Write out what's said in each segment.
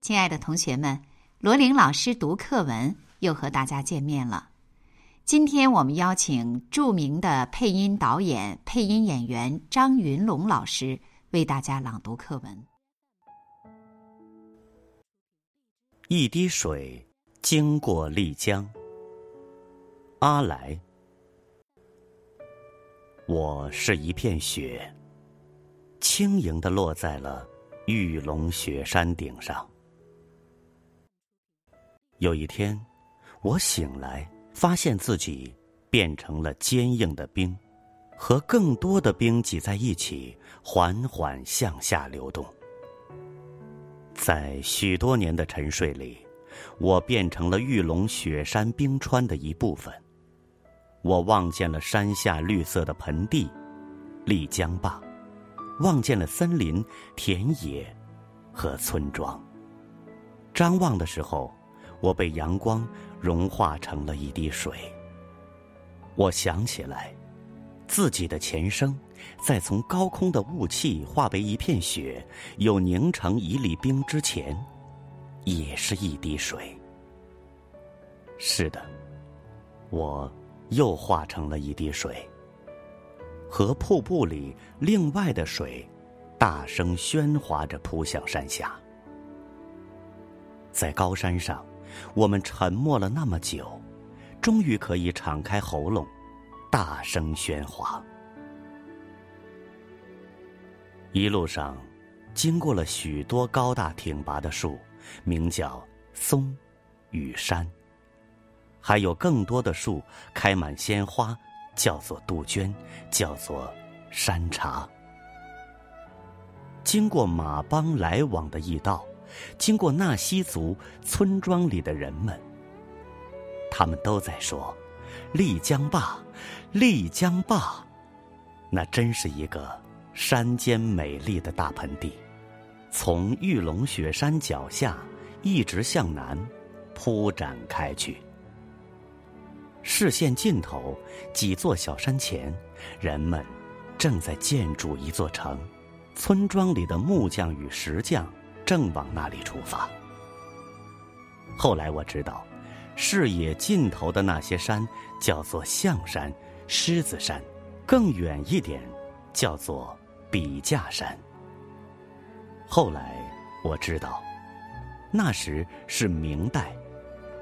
亲爱的同学们，罗琳老师读课文又和大家见面了。今天我们邀请著名的配音导演、配音演员张云龙老师为大家朗读课文。一滴水经过丽江，阿来，我是一片雪，轻盈的落在了玉龙雪山顶上。有一天，我醒来。发现自己变成了坚硬的冰，和更多的冰挤在一起，缓缓向下流动。在许多年的沉睡里，我变成了玉龙雪山冰川的一部分。我望见了山下绿色的盆地、丽江坝，望见了森林、田野和村庄。张望的时候，我被阳光。融化成了一滴水。我想起来，自己的前生，在从高空的雾气化为一片雪，又凝成一粒冰之前，也是一滴水。是的，我又化成了一滴水，和瀑布里另外的水，大声喧哗着扑向山下，在高山上。我们沉默了那么久，终于可以敞开喉咙，大声喧哗。一路上，经过了许多高大挺拔的树，名叫松与山；还有更多的树开满鲜花，叫做杜鹃，叫做山茶。经过马帮来往的驿道。经过纳西族村庄里的人们，他们都在说：“丽江坝，丽江坝，那真是一个山间美丽的大盆地，从玉龙雪山脚下一直向南铺展开去。视线尽头，几座小山前，人们正在建筑一座城，村庄里的木匠与石匠。”正往那里出发。后来我知道，视野尽头的那些山叫做象山、狮子山，更远一点叫做笔架山。后来我知道，那时是明代，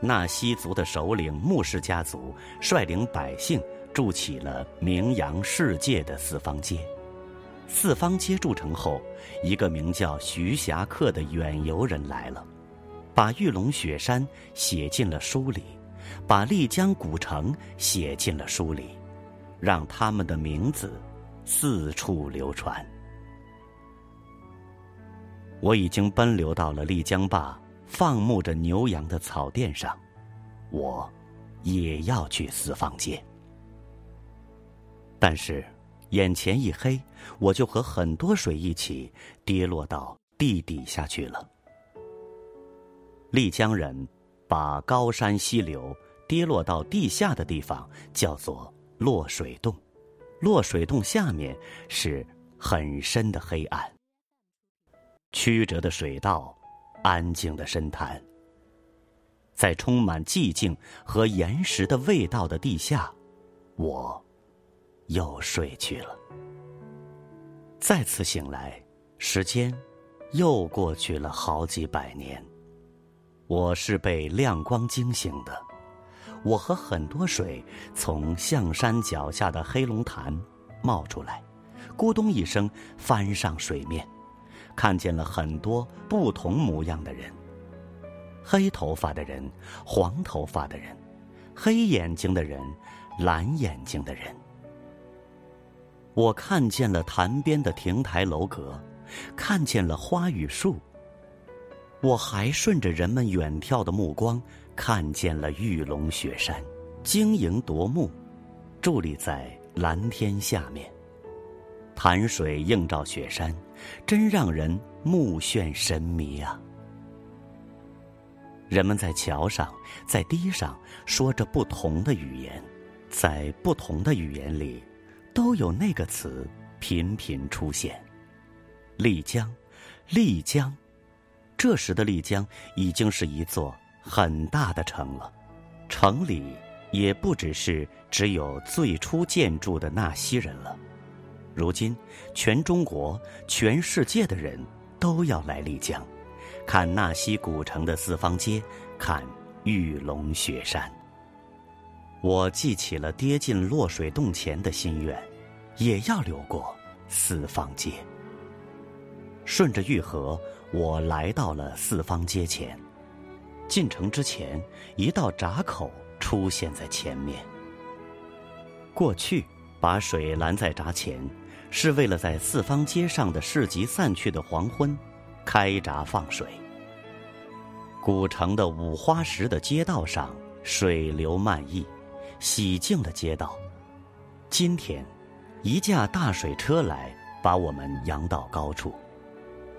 纳西族的首领穆氏家族率领百姓筑起了名扬世界的四方街。四方街筑成后，一个名叫徐霞客的远游人来了，把玉龙雪山写进了书里，把丽江古城写进了书里，让他们的名字四处流传。我已经奔流到了丽江坝放牧着牛羊的草甸上，我也要去四方街，但是。眼前一黑，我就和很多水一起跌落到地底下去了。丽江人把高山溪流跌落到地下的地方叫做落水洞，落水洞下面是很深的黑暗。曲折的水道，安静的深潭，在充满寂静和岩石的味道的地下，我。又睡去了。再次醒来，时间又过去了好几百年。我是被亮光惊醒的。我和很多水从象山脚下的黑龙潭冒出来，咕咚一声翻上水面，看见了很多不同模样的人：黑头发的人，黄头发的人，黑眼睛的人，蓝眼睛的人。我看见了潭边的亭台楼阁，看见了花与树。我还顺着人们远眺的目光，看见了玉龙雪山，晶莹夺目，伫立在蓝天下面。潭水映照雪山，真让人目眩神迷啊！人们在桥上，在堤上说着不同的语言，在不同的语言里，都有那个词频频出现。丽江，丽江，这时的丽江已经是一座很大的城了，城里也不只是只有最初建筑的纳西人了。如今，全中国、全世界的人都要来丽江，看纳西古城的四方街，看玉龙雪山。我记起了跌进落水洞前的心愿，也要流过四方街。顺着玉河，我来到了四方街前。进城之前，一道闸口出现在前面。过去，把水拦在闸前。是为了在四方街上的市集散去的黄昏，开闸放水。古城的五花石的街道上，水流漫溢，洗净了街道。今天，一架大水车来，把我们扬到高处。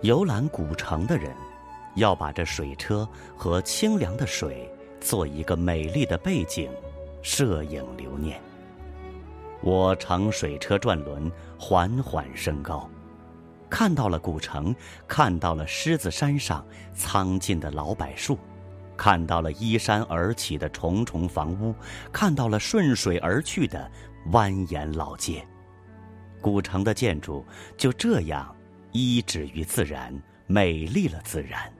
游览古城的人，要把这水车和清凉的水做一个美丽的背景，摄影留念。我乘水车转轮，缓缓升高，看到了古城，看到了狮子山上苍劲的老柏树，看到了依山而起的重重房屋，看到了顺水而去的蜿蜒老街。古城的建筑就这样依止于自然，美丽了自然。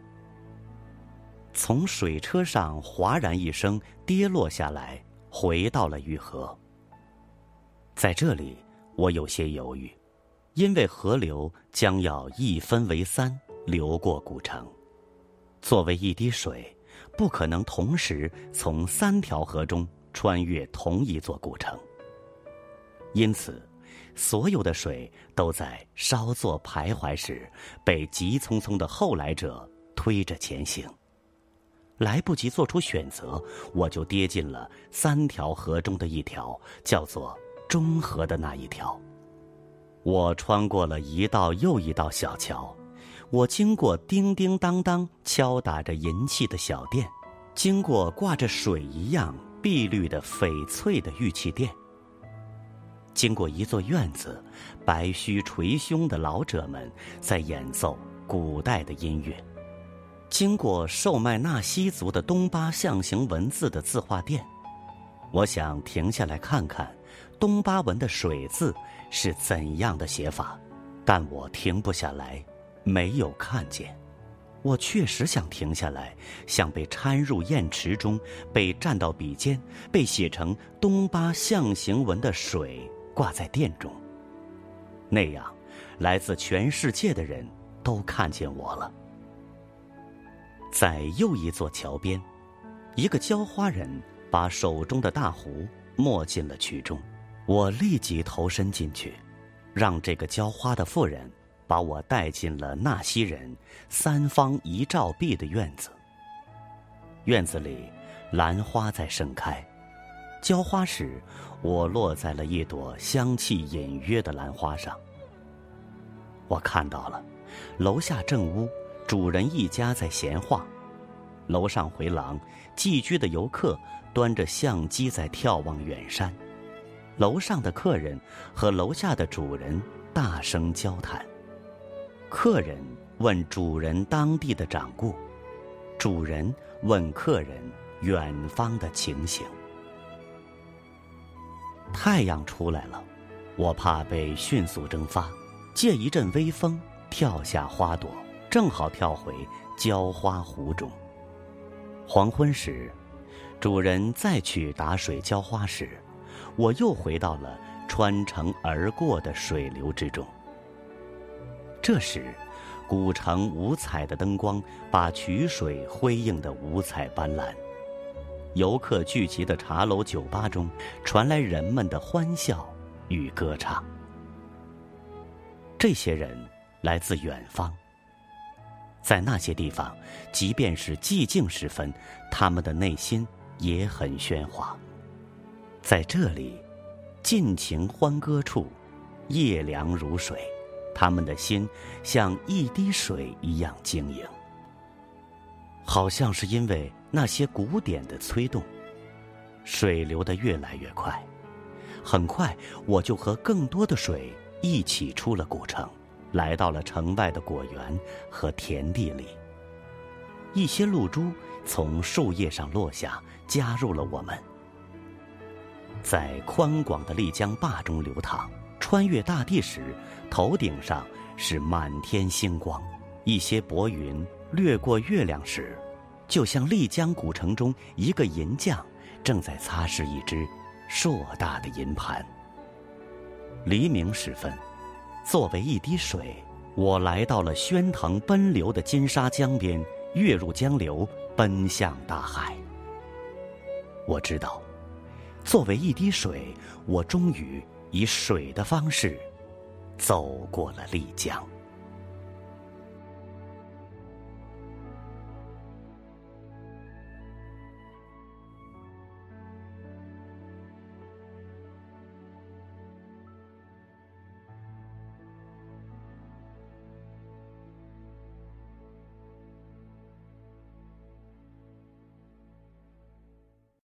从水车上哗然一声跌落下来，回到了玉河。在这里，我有些犹豫，因为河流将要一分为三流过古城。作为一滴水，不可能同时从三条河中穿越同一座古城。因此，所有的水都在稍作徘徊时，被急匆匆的后来者推着前行。来不及做出选择，我就跌进了三条河中的一条，叫做。中河的那一条，我穿过了一道又一道小桥，我经过叮叮当当敲打着银器的小店，经过挂着水一样碧绿的翡翠的玉器店，经过一座院子，白须垂胸的老者们在演奏古代的音乐，经过售卖纳西族的东巴象形文字的字画店，我想停下来看看。东巴文的“水”字是怎样的写法？但我停不下来，没有看见。我确实想停下来，像被掺入砚池中，被蘸到笔尖，被写成东巴象形文的“水”挂在殿中。那样，来自全世界的人都看见我了。在又一座桥边，一个浇花人把手中的大壶没进了渠中。我立即投身进去，让这个浇花的妇人把我带进了纳西人三方一照壁的院子。院子里，兰花在盛开。浇花时，我落在了一朵香气隐约的兰花上。我看到了，楼下正屋主人一家在闲话，楼上回廊寄居的游客端着相机在眺望远山。楼上的客人和楼下的主人大声交谈。客人问主人当地的掌故，主人问客人远方的情形。太阳出来了，我怕被迅速蒸发，借一阵微风跳下花朵，正好跳回浇花湖中。黄昏时，主人再去打水浇花时。我又回到了穿城而过的水流之中。这时，古城五彩的灯光把曲水辉映得五彩斑斓。游客聚集的茶楼酒吧中传来人们的欢笑与歌唱。这些人来自远方，在那些地方，即便是寂静时分，他们的内心也很喧哗。在这里，尽情欢歌处，夜凉如水，他们的心像一滴水一样晶莹。好像是因为那些鼓点的催动，水流得越来越快。很快，我就和更多的水一起出了古城，来到了城外的果园和田地里。一些露珠从树叶上落下，加入了我们。在宽广的丽江坝中流淌，穿越大地时，头顶上是满天星光。一些薄云掠过月亮时，就像丽江古城中一个银匠正在擦拭一只硕大的银盘。黎明时分，作为一滴水，我来到了喧腾奔流的金沙江边，跃入江流，奔向大海。我知道，作为一滴水，我终于以水的方式走过了丽江。